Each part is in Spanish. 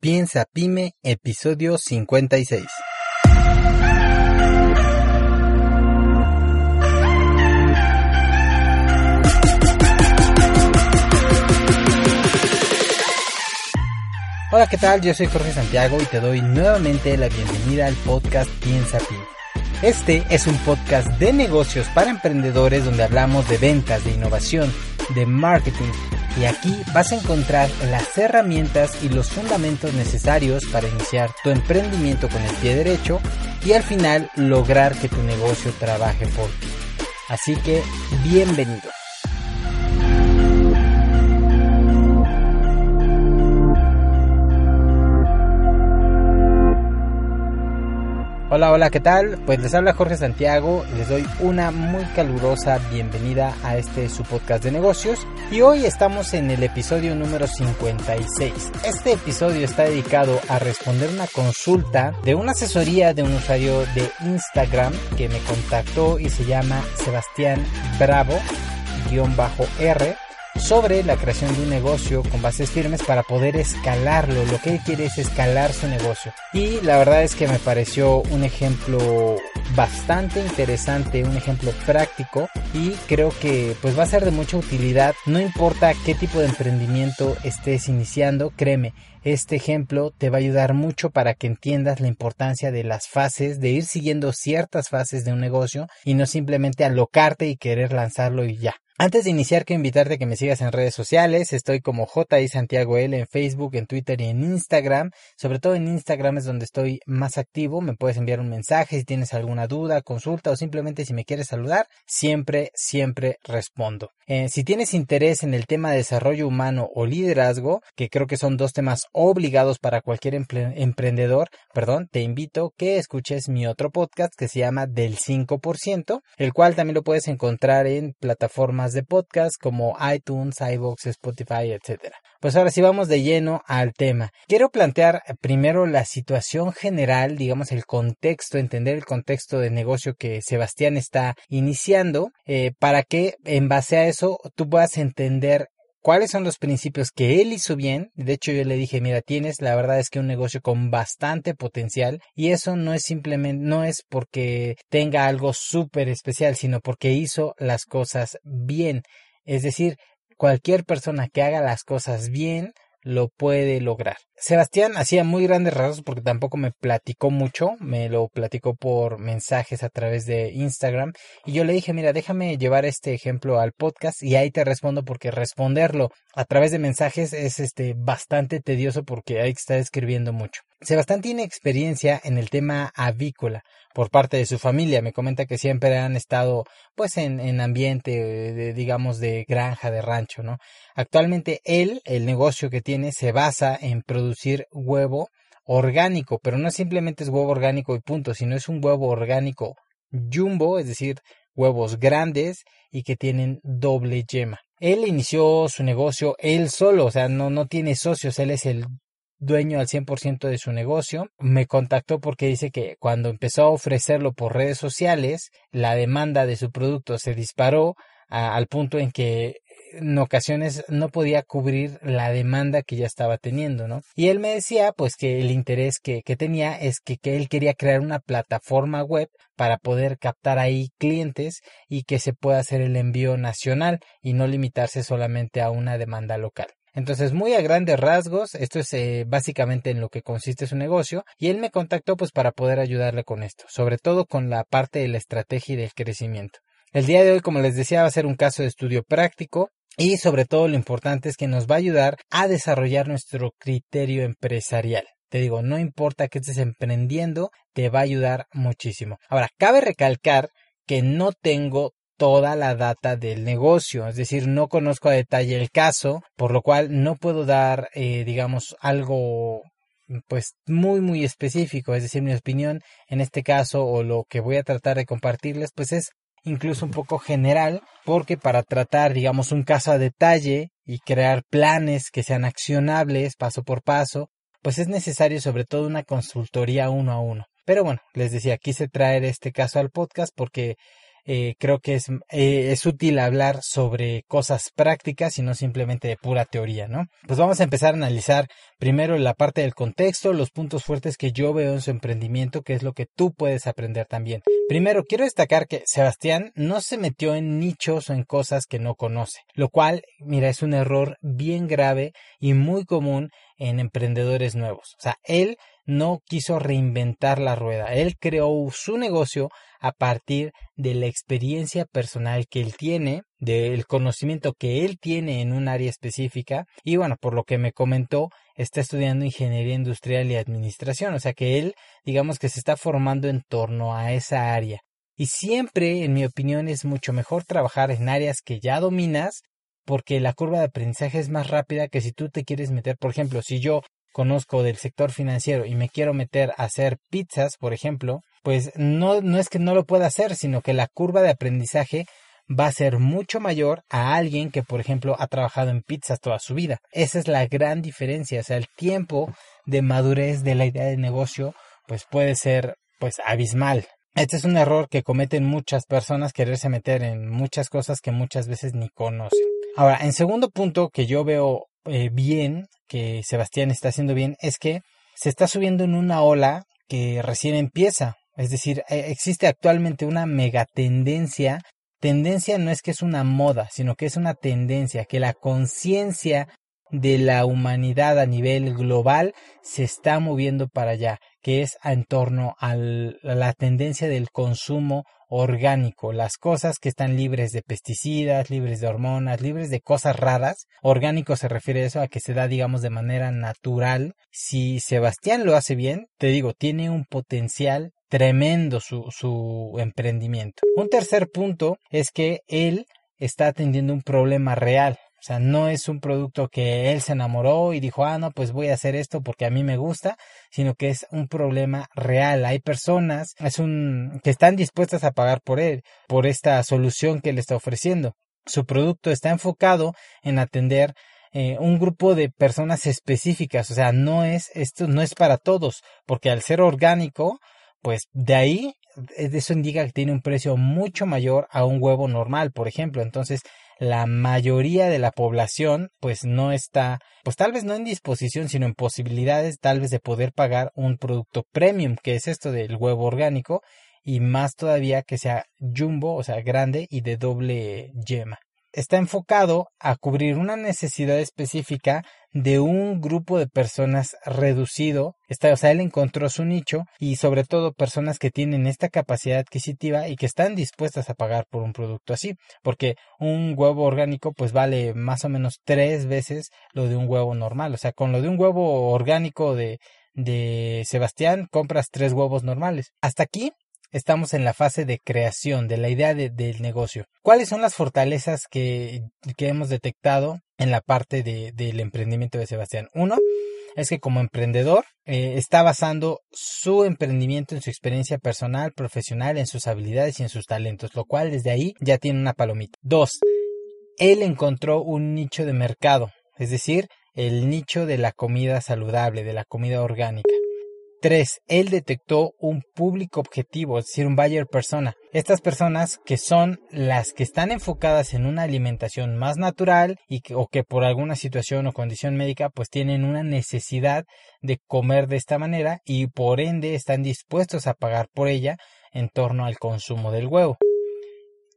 Piensa Pyme, episodio 56. Hola, ¿qué tal? Yo soy Jorge Santiago y te doy nuevamente la bienvenida al podcast Piensa Pyme. Este es un podcast de negocios para emprendedores donde hablamos de ventas, de innovación, de marketing y aquí vas a encontrar las herramientas y los fundamentos necesarios para iniciar tu emprendimiento con el pie derecho y al final lograr que tu negocio trabaje por ti. Así que bienvenido. Hola, hola, ¿qué tal? Pues les habla Jorge Santiago y les doy una muy calurosa bienvenida a este su podcast de negocios y hoy estamos en el episodio número 56. Este episodio está dedicado a responder una consulta de una asesoría de un usuario de Instagram que me contactó y se llama Sebastián Bravo-R sobre la creación de un negocio con bases firmes para poder escalarlo. Lo que él quiere es escalar su negocio. Y la verdad es que me pareció un ejemplo bastante interesante, un ejemplo práctico y creo que pues va a ser de mucha utilidad. No importa qué tipo de emprendimiento estés iniciando, créeme, este ejemplo te va a ayudar mucho para que entiendas la importancia de las fases, de ir siguiendo ciertas fases de un negocio y no simplemente alocarte y querer lanzarlo y ya. Antes de iniciar, quiero invitarte a que me sigas en redes sociales. Estoy como JI Santiago L en Facebook, en Twitter y en Instagram. Sobre todo en Instagram es donde estoy más activo. Me puedes enviar un mensaje si tienes alguna duda, consulta o simplemente si me quieres saludar. Siempre, siempre respondo. Eh, si tienes interés en el tema de desarrollo humano o liderazgo, que creo que son dos temas obligados para cualquier emprendedor, perdón, te invito que escuches mi otro podcast que se llama Del 5%, el cual también lo puedes encontrar en plataformas de podcast como iTunes, iBox, Spotify, etc. Pues ahora sí vamos de lleno al tema. Quiero plantear primero la situación general, digamos el contexto, entender el contexto de negocio que Sebastián está iniciando, eh, para que en base a eso tú puedas entender cuáles son los principios que él hizo bien. De hecho, yo le dije, mira, tienes la verdad es que un negocio con bastante potencial y eso no es simplemente, no es porque tenga algo súper especial, sino porque hizo las cosas bien. Es decir, cualquier persona que haga las cosas bien lo puede lograr. Sebastián hacía muy grandes rasgos porque tampoco me platicó mucho, me lo platicó por mensajes a través de Instagram y yo le dije, mira, déjame llevar este ejemplo al podcast y ahí te respondo porque responderlo a través de mensajes es este bastante tedioso porque hay que estar escribiendo mucho. Sebastián tiene experiencia en el tema avícola por parte de su familia. Me comenta que siempre han estado pues en, en ambiente de, digamos de granja, de rancho, ¿no? Actualmente él, el negocio que tiene se basa en producir huevo orgánico, pero no simplemente es huevo orgánico y punto, sino es un huevo orgánico jumbo, es decir, huevos grandes y que tienen doble yema. Él inició su negocio él solo, o sea, no, no tiene socios, él es el dueño al 100% de su negocio. Me contactó porque dice que cuando empezó a ofrecerlo por redes sociales, la demanda de su producto se disparó al punto en que en ocasiones no podía cubrir la demanda que ya estaba teniendo, ¿no? Y él me decía, pues, que el interés que, que tenía es que, que él quería crear una plataforma web para poder captar ahí clientes y que se pueda hacer el envío nacional y no limitarse solamente a una demanda local. Entonces, muy a grandes rasgos, esto es eh, básicamente en lo que consiste su negocio y él me contactó pues para poder ayudarle con esto, sobre todo con la parte de la estrategia y del crecimiento. El día de hoy, como les decía, va a ser un caso de estudio práctico y sobre todo lo importante es que nos va a ayudar a desarrollar nuestro criterio empresarial. Te digo, no importa que estés emprendiendo, te va a ayudar muchísimo. Ahora, cabe recalcar que no tengo toda la data del negocio, es decir, no conozco a detalle el caso, por lo cual no puedo dar, eh, digamos, algo pues muy muy específico, es decir, mi opinión en este caso o lo que voy a tratar de compartirles pues es incluso un poco general, porque para tratar, digamos, un caso a detalle y crear planes que sean accionables paso por paso, pues es necesario sobre todo una consultoría uno a uno. Pero bueno, les decía, quise traer este caso al podcast porque eh, creo que es, eh, es útil hablar sobre cosas prácticas y no simplemente de pura teoría, ¿no? Pues vamos a empezar a analizar primero la parte del contexto, los puntos fuertes que yo veo en su emprendimiento, que es lo que tú puedes aprender también. Primero, quiero destacar que Sebastián no se metió en nichos o en cosas que no conoce, lo cual, mira, es un error bien grave y muy común en emprendedores nuevos. O sea, él no quiso reinventar la rueda. Él creó su negocio a partir de la experiencia personal que él tiene, del conocimiento que él tiene en un área específica y bueno, por lo que me comentó, está estudiando ingeniería industrial y administración, o sea que él digamos que se está formando en torno a esa área. Y siempre, en mi opinión, es mucho mejor trabajar en áreas que ya dominas porque la curva de aprendizaje es más rápida que si tú te quieres meter, por ejemplo, si yo conozco del sector financiero y me quiero meter a hacer pizzas, por ejemplo, pues no, no es que no lo pueda hacer, sino que la curva de aprendizaje va a ser mucho mayor a alguien que, por ejemplo, ha trabajado en pizzas toda su vida. Esa es la gran diferencia, o sea, el tiempo de madurez de la idea de negocio, pues puede ser, pues, abismal. Este es un error que cometen muchas personas, quererse meter en muchas cosas que muchas veces ni conocen. Ahora, en segundo punto que yo veo eh, bien, que Sebastián está haciendo bien, es que se está subiendo en una ola que recién empieza. Es decir, e, existe actualmente una megatendencia. Tendencia no es que es una moda, sino que es una tendencia, que la conciencia de la humanidad a nivel global se está moviendo para allá, que es en torno a la tendencia del consumo orgánico, las cosas que están libres de pesticidas, libres de hormonas, libres de cosas raras. Orgánico se refiere a eso, a que se da, digamos, de manera natural. Si Sebastián lo hace bien, te digo, tiene un potencial tremendo su, su emprendimiento. Un tercer punto es que él está atendiendo un problema real. O sea, no es un producto que él se enamoró y dijo, ah, no, pues voy a hacer esto porque a mí me gusta, sino que es un problema real. Hay personas es un, que están dispuestas a pagar por él, por esta solución que él está ofreciendo. Su producto está enfocado en atender eh, un grupo de personas específicas, o sea, no es, esto no es para todos, porque al ser orgánico, pues de ahí eso indica que tiene un precio mucho mayor a un huevo normal, por ejemplo. Entonces, la mayoría de la población pues no está, pues tal vez no en disposición, sino en posibilidades tal vez de poder pagar un producto premium, que es esto del huevo orgánico, y más todavía que sea jumbo, o sea, grande y de doble yema está enfocado a cubrir una necesidad específica de un grupo de personas reducido. Está, o sea, él encontró su nicho y sobre todo personas que tienen esta capacidad adquisitiva y que están dispuestas a pagar por un producto así. Porque un huevo orgánico pues vale más o menos tres veces lo de un huevo normal. O sea, con lo de un huevo orgánico de, de Sebastián compras tres huevos normales. Hasta aquí estamos en la fase de creación de la idea del negocio. ¿Cuáles son las fortalezas que, que hemos detectado en la parte de, del emprendimiento de Sebastián? Uno es que como emprendedor eh, está basando su emprendimiento en su experiencia personal, profesional, en sus habilidades y en sus talentos, lo cual desde ahí ya tiene una palomita. Dos, él encontró un nicho de mercado, es decir, el nicho de la comida saludable, de la comida orgánica. 3. Él detectó un público objetivo, es decir, un buyer persona. Estas personas que son las que están enfocadas en una alimentación más natural y que, o que por alguna situación o condición médica pues tienen una necesidad de comer de esta manera y por ende están dispuestos a pagar por ella en torno al consumo del huevo.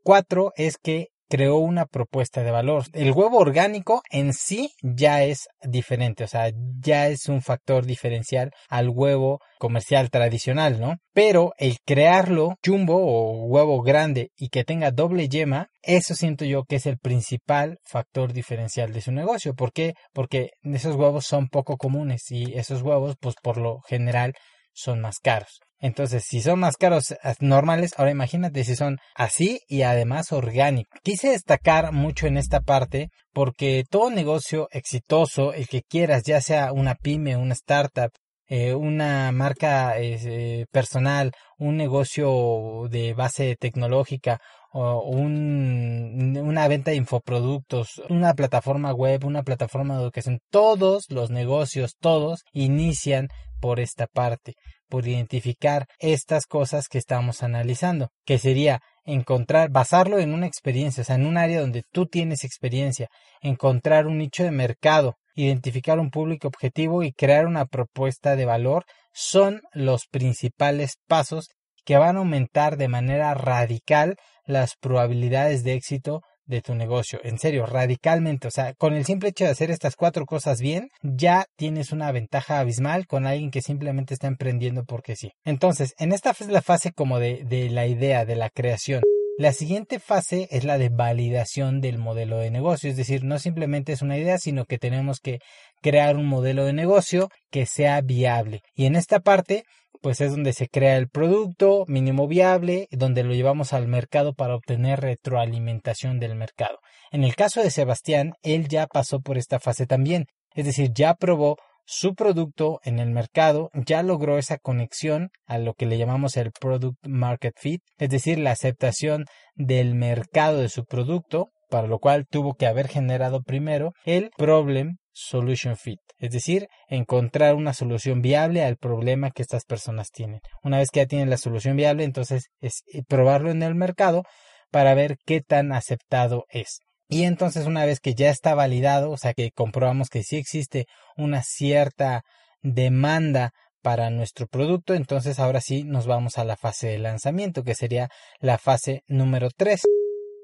4. Es que creó una propuesta de valor. El huevo orgánico en sí ya es diferente, o sea, ya es un factor diferencial al huevo comercial tradicional, ¿no? Pero el crearlo jumbo o huevo grande y que tenga doble yema, eso siento yo que es el principal factor diferencial de su negocio. ¿Por qué? Porque esos huevos son poco comunes y esos huevos, pues por lo general, son más caros. Entonces, si son más caros normales, ahora imagínate si son así y además orgánicos. Quise destacar mucho en esta parte porque todo negocio exitoso, el que quieras, ya sea una pyme, una startup, eh, una marca eh, personal, un negocio de base tecnológica o un, una venta de infoproductos, una plataforma web, una plataforma de educación, todos los negocios, todos inician por esta parte, por identificar estas cosas que estamos analizando, que sería encontrar, basarlo en una experiencia, o sea, en un área donde tú tienes experiencia, encontrar un nicho de mercado, identificar un público objetivo y crear una propuesta de valor son los principales pasos que van a aumentar de manera radical las probabilidades de éxito de tu negocio. En serio, radicalmente. O sea, con el simple hecho de hacer estas cuatro cosas bien, ya tienes una ventaja abismal con alguien que simplemente está emprendiendo porque sí. Entonces, en esta es la fase como de, de la idea, de la creación. La siguiente fase es la de validación del modelo de negocio, es decir, no simplemente es una idea, sino que tenemos que crear un modelo de negocio que sea viable. Y en esta parte pues es donde se crea el producto mínimo viable, donde lo llevamos al mercado para obtener retroalimentación del mercado. En el caso de Sebastián, él ya pasó por esta fase también, es decir, ya probó su producto en el mercado, ya logró esa conexión a lo que le llamamos el product market fit, es decir, la aceptación del mercado de su producto, para lo cual tuvo que haber generado primero el problem solution fit, es decir, encontrar una solución viable al problema que estas personas tienen. Una vez que ya tienen la solución viable, entonces es eh, probarlo en el mercado para ver qué tan aceptado es. Y entonces una vez que ya está validado, o sea que comprobamos que sí existe una cierta demanda para nuestro producto, entonces ahora sí nos vamos a la fase de lanzamiento, que sería la fase número 3.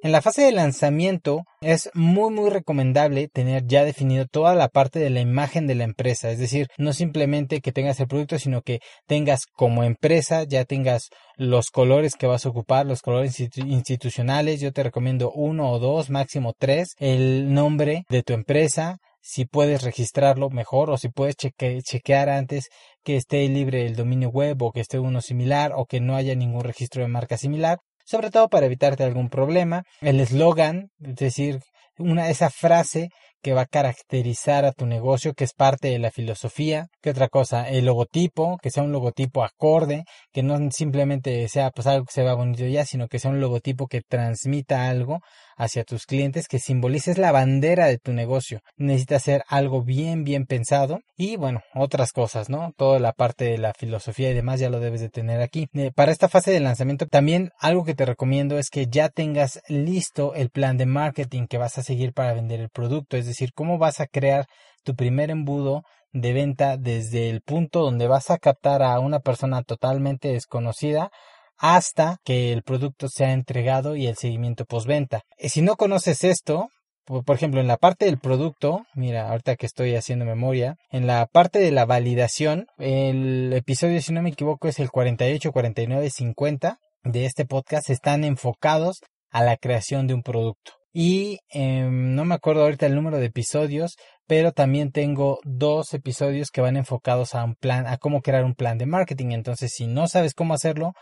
En la fase de lanzamiento es muy muy recomendable tener ya definido toda la parte de la imagen de la empresa, es decir, no simplemente que tengas el producto, sino que tengas como empresa, ya tengas los colores que vas a ocupar, los colores institucionales, yo te recomiendo uno o dos, máximo tres, el nombre de tu empresa, si puedes registrarlo mejor o si puedes chequear antes que esté libre el dominio web o que esté uno similar o que no haya ningún registro de marca similar sobre todo para evitarte algún problema. El eslogan, es decir, una esa frase que va a caracterizar a tu negocio, que es parte de la filosofía. ¿Qué otra cosa? El logotipo, que sea un logotipo acorde, que no simplemente sea pues algo que se vea bonito ya, sino que sea un logotipo que transmita algo hacia tus clientes, que simbolices la bandera de tu negocio. Necesita ser algo bien, bien pensado y bueno, otras cosas, ¿no? Toda la parte de la filosofía y demás ya lo debes de tener aquí. Eh, para esta fase de lanzamiento también algo que te recomiendo es que ya tengas listo el plan de marketing que vas a seguir para vender el producto, es decir, cómo vas a crear tu primer embudo de venta desde el punto donde vas a captar a una persona totalmente desconocida hasta que el producto sea entregado y el seguimiento postventa. Si no conoces esto, por ejemplo, en la parte del producto, mira, ahorita que estoy haciendo memoria, en la parte de la validación, el episodio, si no me equivoco, es el 48, 49, 50 de este podcast, están enfocados a la creación de un producto. Y em, no me acuerdo ahorita el número de episodios, pero también tengo dos episodios que van enfocados a un plan, a cómo crear un plan de marketing. Entonces, si no sabes cómo hacerlo,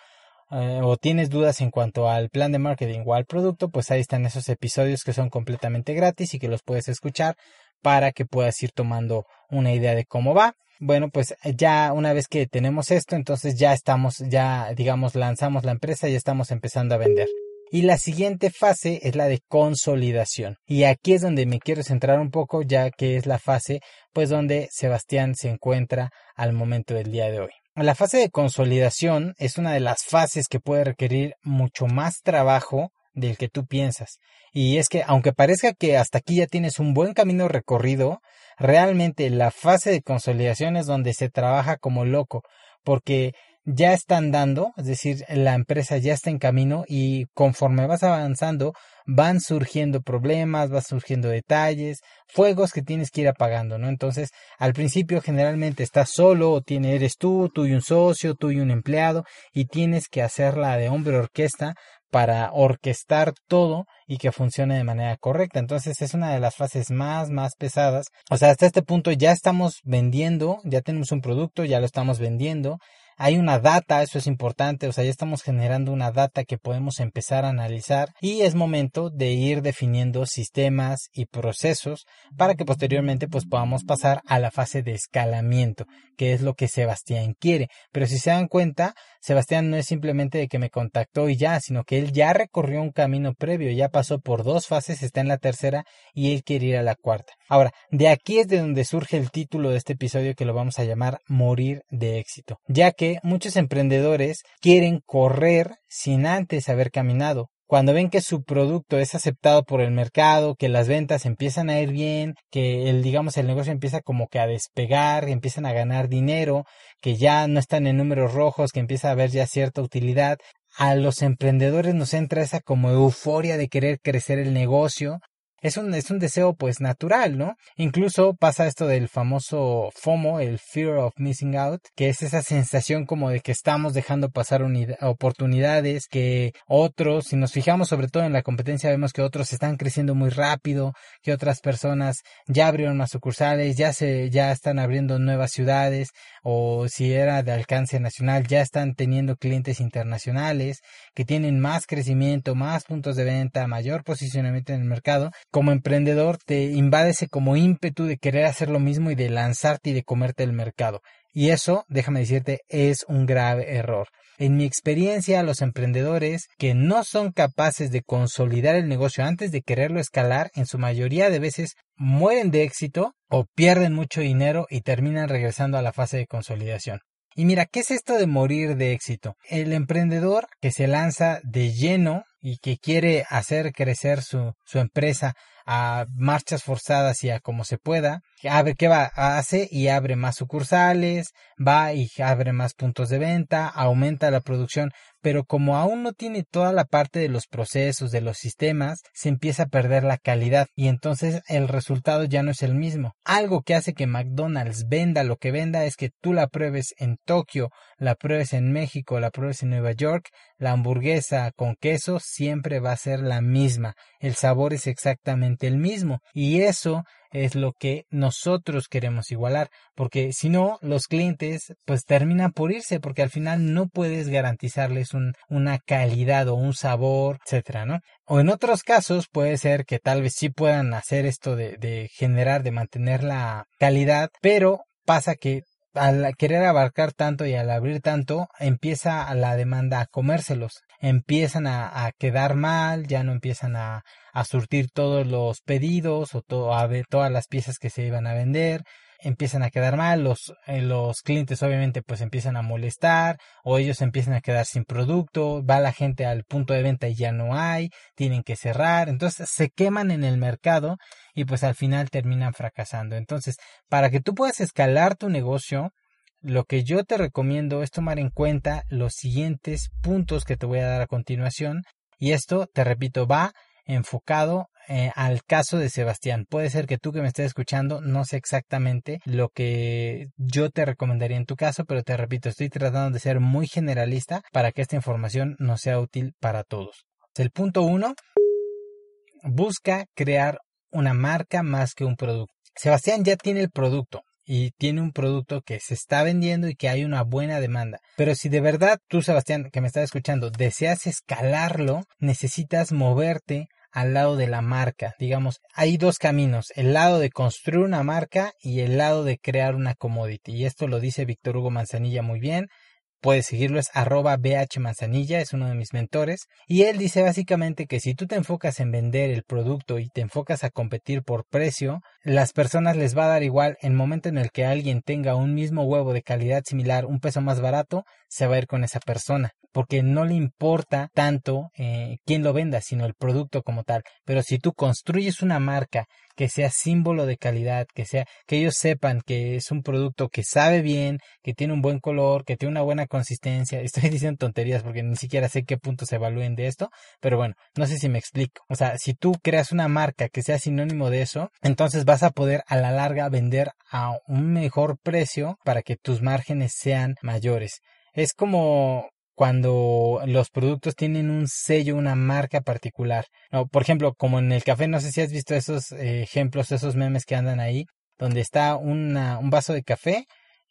eh, o tienes dudas en cuanto al plan de marketing o al producto, pues ahí están esos episodios que son completamente gratis y que los puedes escuchar para que puedas ir tomando una idea de cómo va. Bueno, pues ya una vez que tenemos esto, entonces ya estamos, ya digamos, lanzamos la empresa y estamos empezando a vender. Y la siguiente fase es la de consolidación. Y aquí es donde me quiero centrar un poco, ya que es la fase, pues donde Sebastián se encuentra al momento del día de hoy. La fase de consolidación es una de las fases que puede requerir mucho más trabajo del que tú piensas. Y es que aunque parezca que hasta aquí ya tienes un buen camino recorrido, realmente la fase de consolidación es donde se trabaja como loco, porque ya están dando, es decir, la empresa ya está en camino y conforme vas avanzando van surgiendo problemas, van surgiendo detalles, fuegos que tienes que ir apagando, ¿no? Entonces, al principio generalmente estás solo o eres tú, tú y un socio, tú y un empleado y tienes que hacerla de hombre orquesta para orquestar todo y que funcione de manera correcta. Entonces es una de las fases más, más pesadas. O sea, hasta este punto ya estamos vendiendo, ya tenemos un producto, ya lo estamos vendiendo, hay una data, eso es importante, o sea, ya estamos generando una data que podemos empezar a analizar y es momento de ir definiendo sistemas y procesos para que posteriormente pues podamos pasar a la fase de escalamiento, que es lo que Sebastián quiere. Pero si se dan cuenta, Sebastián no es simplemente de que me contactó y ya, sino que él ya recorrió un camino previo, ya pasó por dos fases, está en la tercera y él quiere ir a la cuarta. Ahora, de aquí es de donde surge el título de este episodio que lo vamos a llamar Morir de éxito, ya que muchos emprendedores quieren correr sin antes haber caminado. Cuando ven que su producto es aceptado por el mercado, que las ventas empiezan a ir bien, que el digamos el negocio empieza como que a despegar, empiezan a ganar dinero, que ya no están en números rojos, que empieza a haber ya cierta utilidad, a los emprendedores nos entra esa como euforia de querer crecer el negocio, es un, es un deseo pues natural, ¿no? Incluso pasa esto del famoso FOMO, el Fear of Missing Out, que es esa sensación como de que estamos dejando pasar oportunidades, que otros, si nos fijamos sobre todo en la competencia, vemos que otros están creciendo muy rápido, que otras personas ya abrieron más sucursales, ya se, ya están abriendo nuevas ciudades, o si era de alcance nacional, ya están teniendo clientes internacionales, que tienen más crecimiento, más puntos de venta, mayor posicionamiento en el mercado, como emprendedor te invade ese como ímpetu de querer hacer lo mismo y de lanzarte y de comerte el mercado. Y eso, déjame decirte, es un grave error. En mi experiencia, los emprendedores que no son capaces de consolidar el negocio antes de quererlo escalar, en su mayoría de veces mueren de éxito o pierden mucho dinero y terminan regresando a la fase de consolidación. Y mira, ¿qué es esto de morir de éxito? El emprendedor que se lanza de lleno y que quiere hacer crecer su, su empresa a marchas forzadas y a como se pueda, abre qué va, hace y abre más sucursales, va y abre más puntos de venta, aumenta la producción, pero como aún no tiene toda la parte de los procesos, de los sistemas, se empieza a perder la calidad y entonces el resultado ya no es el mismo. Algo que hace que McDonald's venda lo que venda es que tú la pruebes en Tokio, la pruebes en México, la pruebes en Nueva York, la hamburguesa con queso siempre va a ser la misma, el sabor es exactamente el mismo y eso es lo que nosotros queremos igualar, porque si no, los clientes pues terminan por irse, porque al final no puedes garantizarles un, una calidad o un sabor, etcétera, ¿no? O en otros casos puede ser que tal vez sí puedan hacer esto de, de generar, de mantener la calidad, pero pasa que al querer abarcar tanto y al abrir tanto, empieza la demanda a comérselos. Empiezan a, a quedar mal, ya no empiezan a, a surtir todos los pedidos o a todas las piezas que se iban a vender empiezan a quedar mal, los, eh, los clientes obviamente pues empiezan a molestar o ellos empiezan a quedar sin producto, va la gente al punto de venta y ya no hay, tienen que cerrar, entonces se queman en el mercado y pues al final terminan fracasando. Entonces, para que tú puedas escalar tu negocio, lo que yo te recomiendo es tomar en cuenta los siguientes puntos que te voy a dar a continuación y esto, te repito, va enfocado eh, al caso de Sebastián. Puede ser que tú que me estés escuchando no sé exactamente lo que yo te recomendaría en tu caso, pero te repito, estoy tratando de ser muy generalista para que esta información no sea útil para todos. El punto uno, busca crear una marca más que un producto. Sebastián ya tiene el producto, y tiene un producto que se está vendiendo y que hay una buena demanda. Pero si de verdad tú, Sebastián, que me estás escuchando, deseas escalarlo, necesitas moverte al lado de la marca. Digamos, hay dos caminos, el lado de construir una marca y el lado de crear una commodity. Y esto lo dice Víctor Hugo Manzanilla muy bien. Puedes seguirlo, es arroba BH Manzanilla, es uno de mis mentores. Y él dice básicamente que si tú te enfocas en vender el producto y te enfocas a competir por precio, las personas les va a dar igual el momento en el que alguien tenga un mismo huevo de calidad similar, un peso más barato, se va a ir con esa persona porque no le importa tanto eh, quién lo venda, sino el producto como tal. Pero si tú construyes una marca que sea símbolo de calidad, que sea, que ellos sepan que es un producto que sabe bien, que tiene un buen color, que tiene una buena consistencia. Estoy diciendo tonterías porque ni siquiera sé qué puntos se evalúen de esto, pero bueno, no sé si me explico. O sea, si tú creas una marca que sea sinónimo de eso, entonces vas a poder a la larga vender a un mejor precio para que tus márgenes sean mayores. Es como cuando los productos tienen un sello, una marca particular. por ejemplo, como en el café, no sé si has visto esos eh, ejemplos, esos memes que andan ahí, donde está un vaso de café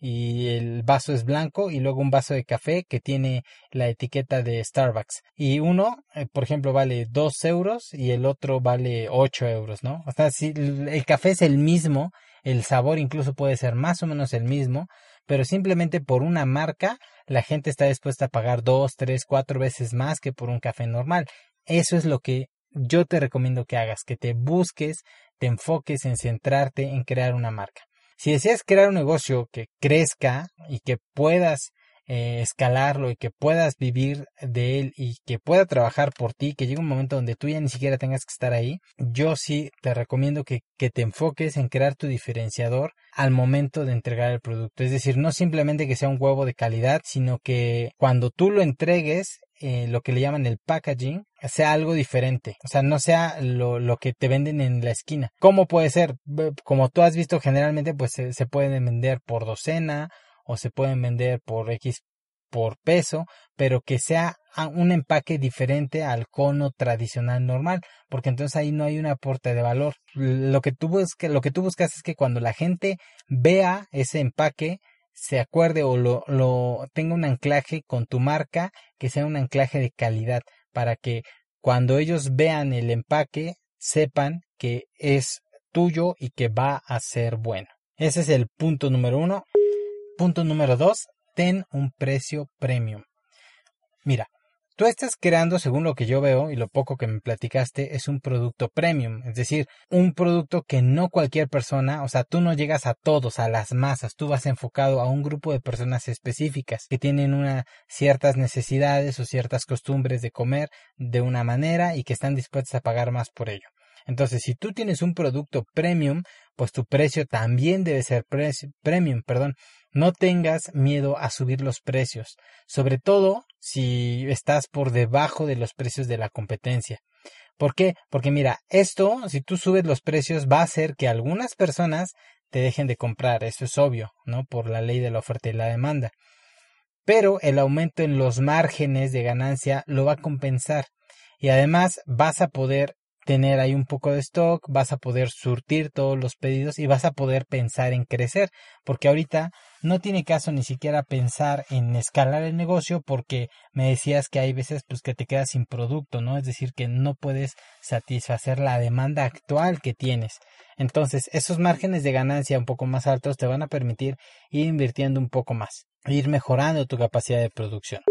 y el vaso es blanco y luego un vaso de café que tiene la etiqueta de Starbucks y uno eh, por ejemplo vale 2 euros y el otro vale 8 euros no o sea si el café es el mismo el sabor incluso puede ser más o menos el mismo pero simplemente por una marca la gente está dispuesta a pagar dos, tres, cuatro veces más que por un café normal. Eso es lo que yo te recomiendo que hagas, que te busques, te enfoques en centrarte en crear una marca. Si deseas crear un negocio que crezca y que puedas eh, escalarlo y que puedas vivir de él y que pueda trabajar por ti, que llegue un momento donde tú ya ni siquiera tengas que estar ahí, yo sí te recomiendo que, que te enfoques en crear tu diferenciador al momento de entregar el producto. Es decir, no simplemente que sea un huevo de calidad, sino que cuando tú lo entregues, eh, lo que le llaman el packaging sea algo diferente, o sea, no sea lo, lo, que te venden en la esquina. ¿Cómo puede ser? Como tú has visto generalmente, pues se, se pueden vender por docena o se pueden vender por X por peso, pero que sea un empaque diferente al cono tradicional normal, porque entonces ahí no hay un aporte de valor. Lo que tú buscas, es que cuando la gente vea ese empaque, se acuerde o lo tenga un anclaje con tu marca, que sea un anclaje de calidad, para que cuando ellos vean el empaque, sepan que es tuyo y que va a ser bueno. Ese es el punto número uno. Punto número dos, ten un precio premium. Mira, tú estás creando, según lo que yo veo y lo poco que me platicaste, es un producto premium, es decir, un producto que no cualquier persona, o sea, tú no llegas a todos, a las masas, tú vas enfocado a un grupo de personas específicas que tienen una, ciertas necesidades o ciertas costumbres de comer de una manera y que están dispuestas a pagar más por ello. Entonces, si tú tienes un producto premium, pues tu precio también debe ser premium, perdón. No tengas miedo a subir los precios, sobre todo si estás por debajo de los precios de la competencia. ¿Por qué? Porque mira, esto, si tú subes los precios, va a hacer que algunas personas te dejen de comprar, eso es obvio, ¿no? Por la ley de la oferta y la demanda. Pero el aumento en los márgenes de ganancia lo va a compensar y además vas a poder tener ahí un poco de stock, vas a poder surtir todos los pedidos y vas a poder pensar en crecer, porque ahorita no tiene caso ni siquiera pensar en escalar el negocio porque me decías que hay veces pues que te quedas sin producto, ¿no? Es decir, que no puedes satisfacer la demanda actual que tienes. Entonces, esos márgenes de ganancia un poco más altos te van a permitir ir invirtiendo un poco más, ir mejorando tu capacidad de producción.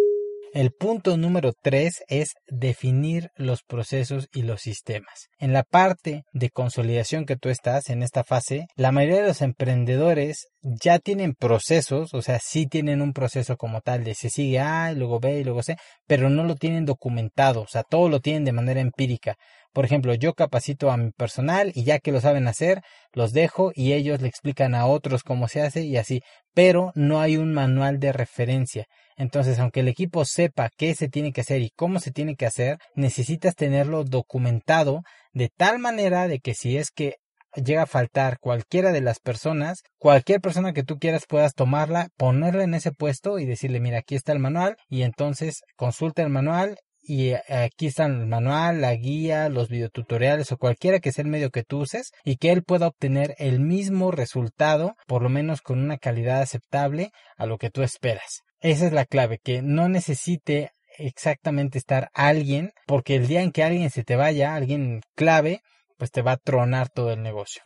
El punto número tres es definir los procesos y los sistemas. En la parte de consolidación que tú estás en esta fase, la mayoría de los emprendedores ya tienen procesos, o sea, sí tienen un proceso como tal de se sigue A, luego B y luego C, pero no lo tienen documentado, o sea, todo lo tienen de manera empírica. Por ejemplo, yo capacito a mi personal y ya que lo saben hacer, los dejo y ellos le explican a otros cómo se hace y así, pero no hay un manual de referencia. Entonces, aunque el equipo sepa qué se tiene que hacer y cómo se tiene que hacer, necesitas tenerlo documentado de tal manera de que si es que llega a faltar cualquiera de las personas, cualquier persona que tú quieras puedas tomarla, ponerla en ese puesto y decirle, mira, aquí está el manual y entonces consulta el manual y eh, aquí están el manual, la guía, los videotutoriales o cualquiera que sea el medio que tú uses y que él pueda obtener el mismo resultado, por lo menos con una calidad aceptable a lo que tú esperas. Esa es la clave, que no necesite exactamente estar alguien, porque el día en que alguien se te vaya, alguien clave, pues te va a tronar todo el negocio.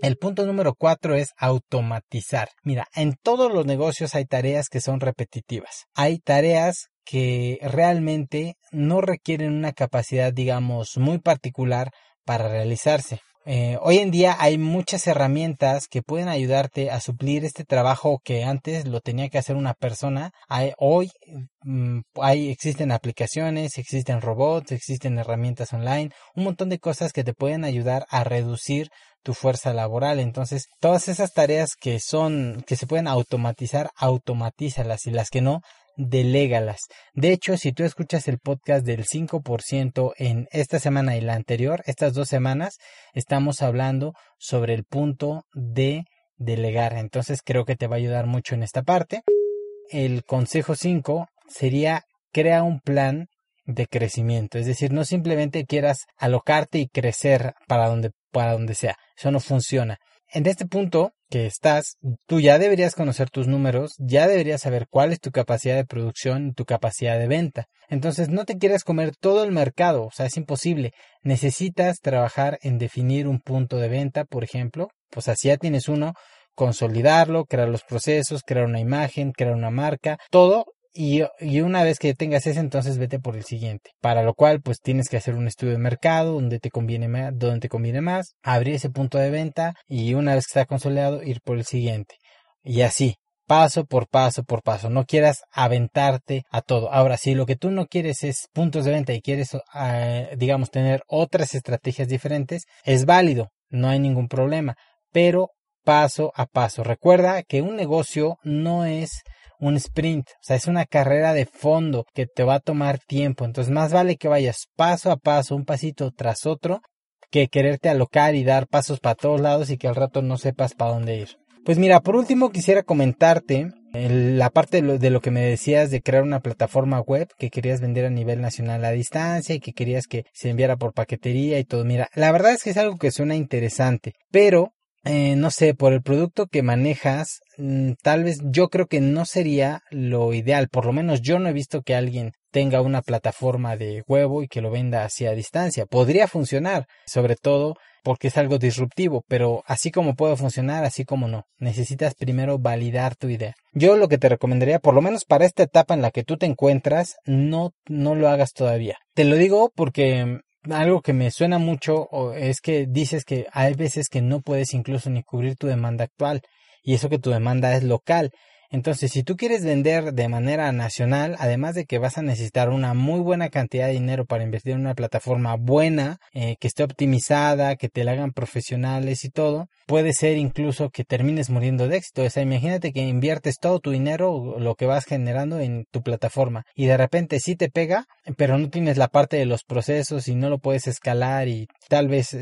El punto número cuatro es automatizar. Mira, en todos los negocios hay tareas que son repetitivas. Hay tareas que realmente no requieren una capacidad, digamos, muy particular para realizarse. Eh, hoy en día hay muchas herramientas que pueden ayudarte a suplir este trabajo que antes lo tenía que hacer una persona. Hoy mm, hay, existen aplicaciones, existen robots, existen herramientas online, un montón de cosas que te pueden ayudar a reducir tu fuerza laboral. Entonces, todas esas tareas que son, que se pueden automatizar, automatízalas y las que no, delégalas. De hecho, si tú escuchas el podcast del 5% en esta semana y la anterior, estas dos semanas, estamos hablando sobre el punto de delegar. Entonces creo que te va a ayudar mucho en esta parte. El consejo 5 sería crea un plan de crecimiento, es decir, no simplemente quieras alocarte y crecer para donde para donde sea. Eso no funciona. En este punto que estás, tú ya deberías conocer tus números, ya deberías saber cuál es tu capacidad de producción tu capacidad de venta. Entonces no te quieras comer todo el mercado, o sea, es imposible. Necesitas trabajar en definir un punto de venta, por ejemplo, pues así ya tienes uno, consolidarlo, crear los procesos, crear una imagen, crear una marca, todo y, una vez que tengas ese, entonces vete por el siguiente. Para lo cual, pues tienes que hacer un estudio de mercado donde te conviene más, donde te conviene más, abrir ese punto de venta y una vez que está consolidado, ir por el siguiente. Y así, paso por paso por paso. No quieras aventarte a todo. Ahora, si lo que tú no quieres es puntos de venta y quieres, ah, digamos, tener otras estrategias diferentes, es válido, no hay ningún problema. Pero paso a paso. Recuerda que un negocio no es un sprint, o sea, es una carrera de fondo que te va a tomar tiempo. Entonces, más vale que vayas paso a paso, un pasito tras otro, que quererte alocar y dar pasos para todos lados y que al rato no sepas para dónde ir. Pues mira, por último quisiera comentarte la parte de lo, de lo, que me decías de crear una plataforma web que querías vender a nivel nacional a distancia y que querías que se enviara por paquetería y todo. Mira, la verdad es que es algo que suena interesante, pero eh, no sé, por el producto que manejas, mm, tal vez yo creo que no sería lo ideal. Por lo menos yo no he visto que alguien tenga una plataforma de huevo y que lo venda hacia distancia. Podría funcionar, sobre todo porque es algo disruptivo, pero así como puede funcionar, así como no. Necesitas primero validar tu idea. Yo lo que te recomendaría, por lo menos para esta etapa en la que tú te encuentras, no, no lo hagas todavía. Te lo digo porque algo que me suena mucho es que dices que hay veces que no puedes incluso ni cubrir tu demanda actual y eso que tu demanda es local. Entonces, si tú quieres vender de manera nacional, además de que vas a necesitar una muy buena cantidad de dinero para invertir en una plataforma buena, eh, que esté optimizada, que te la hagan profesionales y todo, puede ser incluso que termines muriendo de éxito. O sea, imagínate que inviertes todo tu dinero, lo que vas generando en tu plataforma y de repente sí te pega, pero no tienes la parte de los procesos y no lo puedes escalar y tal vez,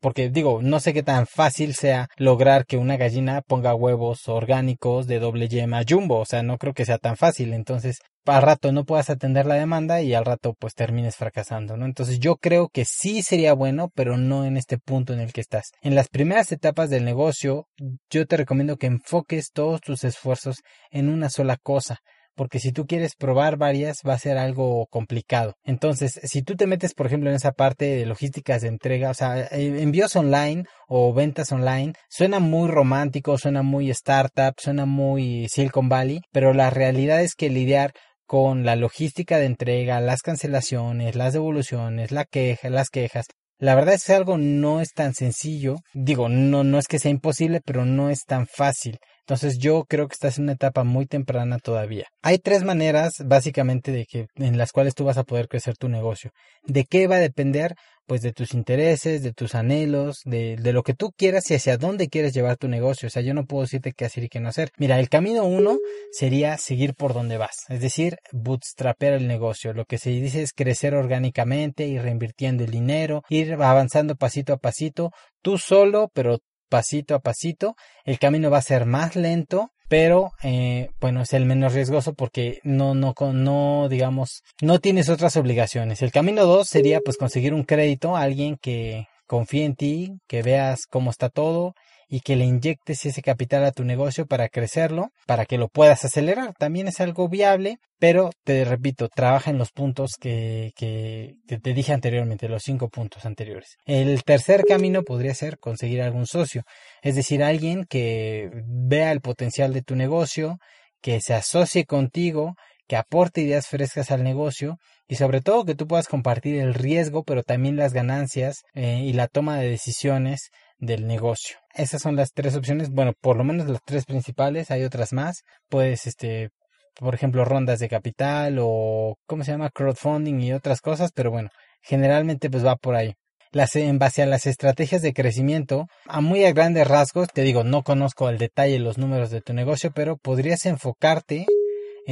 porque digo, no sé qué tan fácil sea lograr que una gallina ponga huevos orgánicos de doble yema jumbo, o sea, no creo que sea tan fácil. Entonces, al rato no puedas atender la demanda y al rato pues termines fracasando, ¿no? Entonces yo creo que sí sería bueno, pero no en este punto en el que estás. En las primeras etapas del negocio, yo te recomiendo que enfoques todos tus esfuerzos en una sola cosa porque si tú quieres probar varias va a ser algo complicado. Entonces, si tú te metes, por ejemplo, en esa parte de logísticas de entrega, o sea, eh, envíos online o ventas online, suena muy romántico, suena muy startup, suena muy Silicon Valley, pero la realidad es que lidiar con la logística de entrega, las cancelaciones, las devoluciones, la queja, las quejas. La verdad es que algo no es tan sencillo. Digo, no, no es que sea imposible, pero no es tan fácil. Entonces yo creo que estás en una etapa muy temprana todavía. Hay tres maneras básicamente de que en las cuales tú vas a poder crecer tu negocio. ¿De qué va a depender? Pues de tus intereses, de tus anhelos, de, de lo que tú quieras y hacia dónde quieres llevar tu negocio. O sea, yo no puedo decirte qué hacer y qué no hacer. Mira, el camino uno sería seguir por donde vas, es decir, bootstrapear el negocio. Lo que se dice es crecer orgánicamente, ir reinvirtiendo el dinero, ir avanzando pasito a pasito, tú solo, pero pasito a pasito. El camino va a ser más lento, pero eh, bueno, es el menos riesgoso porque no, no, no, digamos, no tienes otras obligaciones. El camino dos sería pues conseguir un crédito a alguien que confíe en ti, que veas cómo está todo y que le inyectes ese capital a tu negocio para crecerlo, para que lo puedas acelerar. También es algo viable, pero te repito, trabaja en los puntos que, que, te dije anteriormente, los cinco puntos anteriores. El tercer camino podría ser conseguir algún socio, es decir, alguien que vea el potencial de tu negocio, que se asocie contigo, que aporte ideas frescas al negocio y sobre todo que tú puedas compartir el riesgo, pero también las ganancias eh, y la toma de decisiones del negocio. Esas son las tres opciones, bueno, por lo menos las tres principales, hay otras más. Puedes, este, por ejemplo, rondas de capital o, ¿cómo se llama? Crowdfunding y otras cosas, pero bueno, generalmente pues va por ahí. Las, en base a las estrategias de crecimiento, a muy a grandes rasgos, te digo, no conozco al detalle los números de tu negocio, pero podrías enfocarte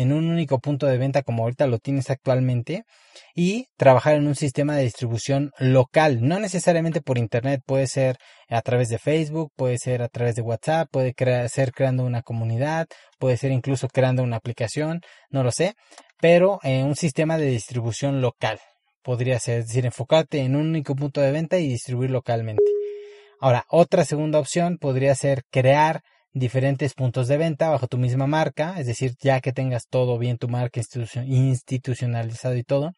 en un único punto de venta como ahorita lo tienes actualmente y trabajar en un sistema de distribución local, no necesariamente por internet, puede ser a través de Facebook, puede ser a través de WhatsApp, puede ser creando una comunidad, puede ser incluso creando una aplicación, no lo sé, pero en un sistema de distribución local podría ser, es decir, enfocarte en un único punto de venta y distribuir localmente. Ahora, otra segunda opción podría ser crear diferentes puntos de venta bajo tu misma marca, es decir, ya que tengas todo bien tu marca institucionalizado y todo,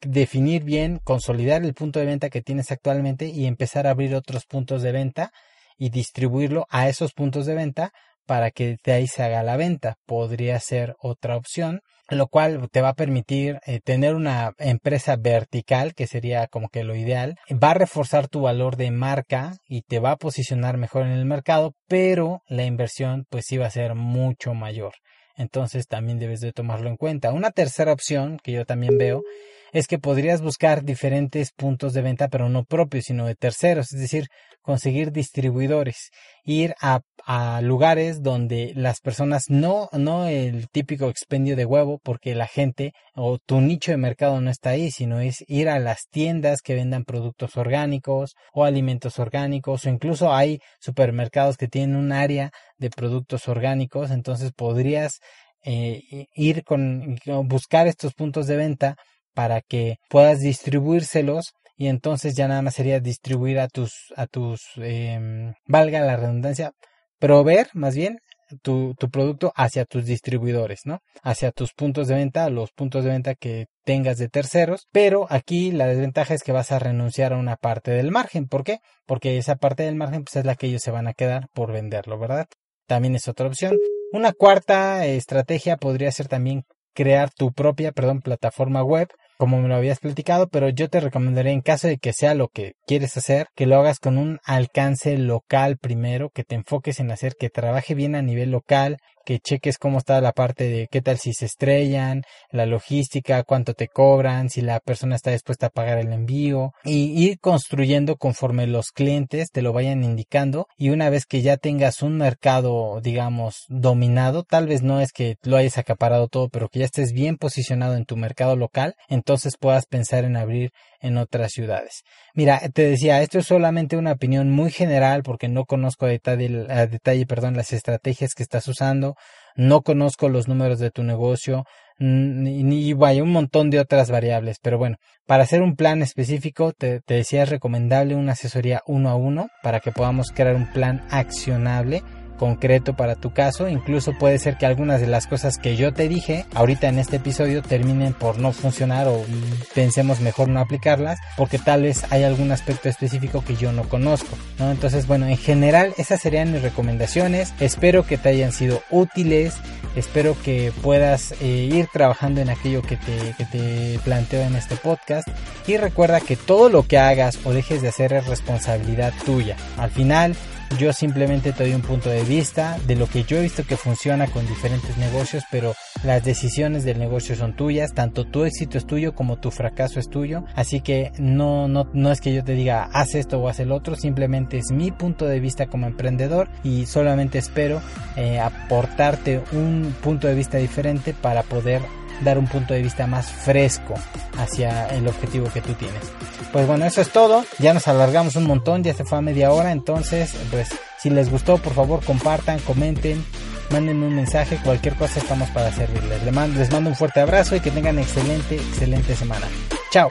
definir bien, consolidar el punto de venta que tienes actualmente y empezar a abrir otros puntos de venta y distribuirlo a esos puntos de venta para que de ahí se haga la venta. Podría ser otra opción lo cual te va a permitir eh, tener una empresa vertical, que sería como que lo ideal, va a reforzar tu valor de marca y te va a posicionar mejor en el mercado, pero la inversión pues sí va a ser mucho mayor. Entonces también debes de tomarlo en cuenta. Una tercera opción que yo también veo es que podrías buscar diferentes puntos de venta, pero no propios, sino de terceros, es decir, conseguir distribuidores, ir a, a, lugares donde las personas no, no el típico expendio de huevo, porque la gente o tu nicho de mercado no está ahí, sino es ir a las tiendas que vendan productos orgánicos o alimentos orgánicos, o incluso hay supermercados que tienen un área de productos orgánicos, entonces podrías eh, ir con buscar estos puntos de venta para que puedas distribuírselos y entonces ya nada más sería distribuir a tus, a tus, eh, valga la redundancia, proveer más bien tu, tu, producto hacia tus distribuidores, ¿no? Hacia tus puntos de venta, los puntos de venta que tengas de terceros, pero aquí la desventaja es que vas a renunciar a una parte del margen. ¿Por qué? Porque esa parte del margen pues, es la que ellos se van a quedar por venderlo, ¿verdad? También es otra opción. Una cuarta estrategia podría ser también crear tu propia, perdón, plataforma web como me lo habías platicado, pero yo te recomendaría en caso de que sea lo que quieres hacer, que lo hagas con un alcance local primero, que te enfoques en hacer que trabaje bien a nivel local, que cheques cómo está la parte de qué tal si se estrellan, la logística, cuánto te cobran, si la persona está dispuesta a pagar el envío y ir construyendo conforme los clientes te lo vayan indicando y una vez que ya tengas un mercado digamos dominado, tal vez no es que lo hayas acaparado todo, pero que ya estés bien posicionado en tu mercado local, entonces puedas pensar en abrir en otras ciudades. Mira, te decía, esto es solamente una opinión muy general porque no conozco a detalle, a detalle perdón, las estrategias que estás usando, no conozco los números de tu negocio, ni, vaya un montón de otras variables. Pero bueno, para hacer un plan específico, te, te decía es recomendable una asesoría uno a uno para que podamos crear un plan accionable concreto para tu caso. Incluso puede ser que algunas de las cosas que yo te dije ahorita en este episodio terminen por no funcionar o pensemos mejor no aplicarlas porque tal vez hay algún aspecto específico que yo no conozco. ¿no? Entonces, bueno, en general esas serían mis recomendaciones. Espero que te hayan sido útiles. Espero que puedas eh, ir trabajando en aquello que te, que te planteo en este podcast. Y recuerda que todo lo que hagas o dejes de hacer es responsabilidad tuya. Al final, yo simplemente te doy un punto de vista de lo que yo he visto que funciona con diferentes negocios, pero las decisiones del negocio son tuyas, tanto tu éxito es tuyo como tu fracaso es tuyo. Así que no, no, no es que yo te diga haz esto o haz el otro, simplemente es mi punto de vista como emprendedor y solamente espero eh, aportarte un punto de vista diferente para poder dar un punto de vista más fresco hacia el objetivo que tú tienes. Pues bueno, eso es todo. Ya nos alargamos un montón, ya se fue a media hora. Entonces, pues si les gustó, por favor compartan, comenten, manden un mensaje, cualquier cosa estamos para servirles. Les mando, les mando un fuerte abrazo y que tengan excelente, excelente semana. Chao.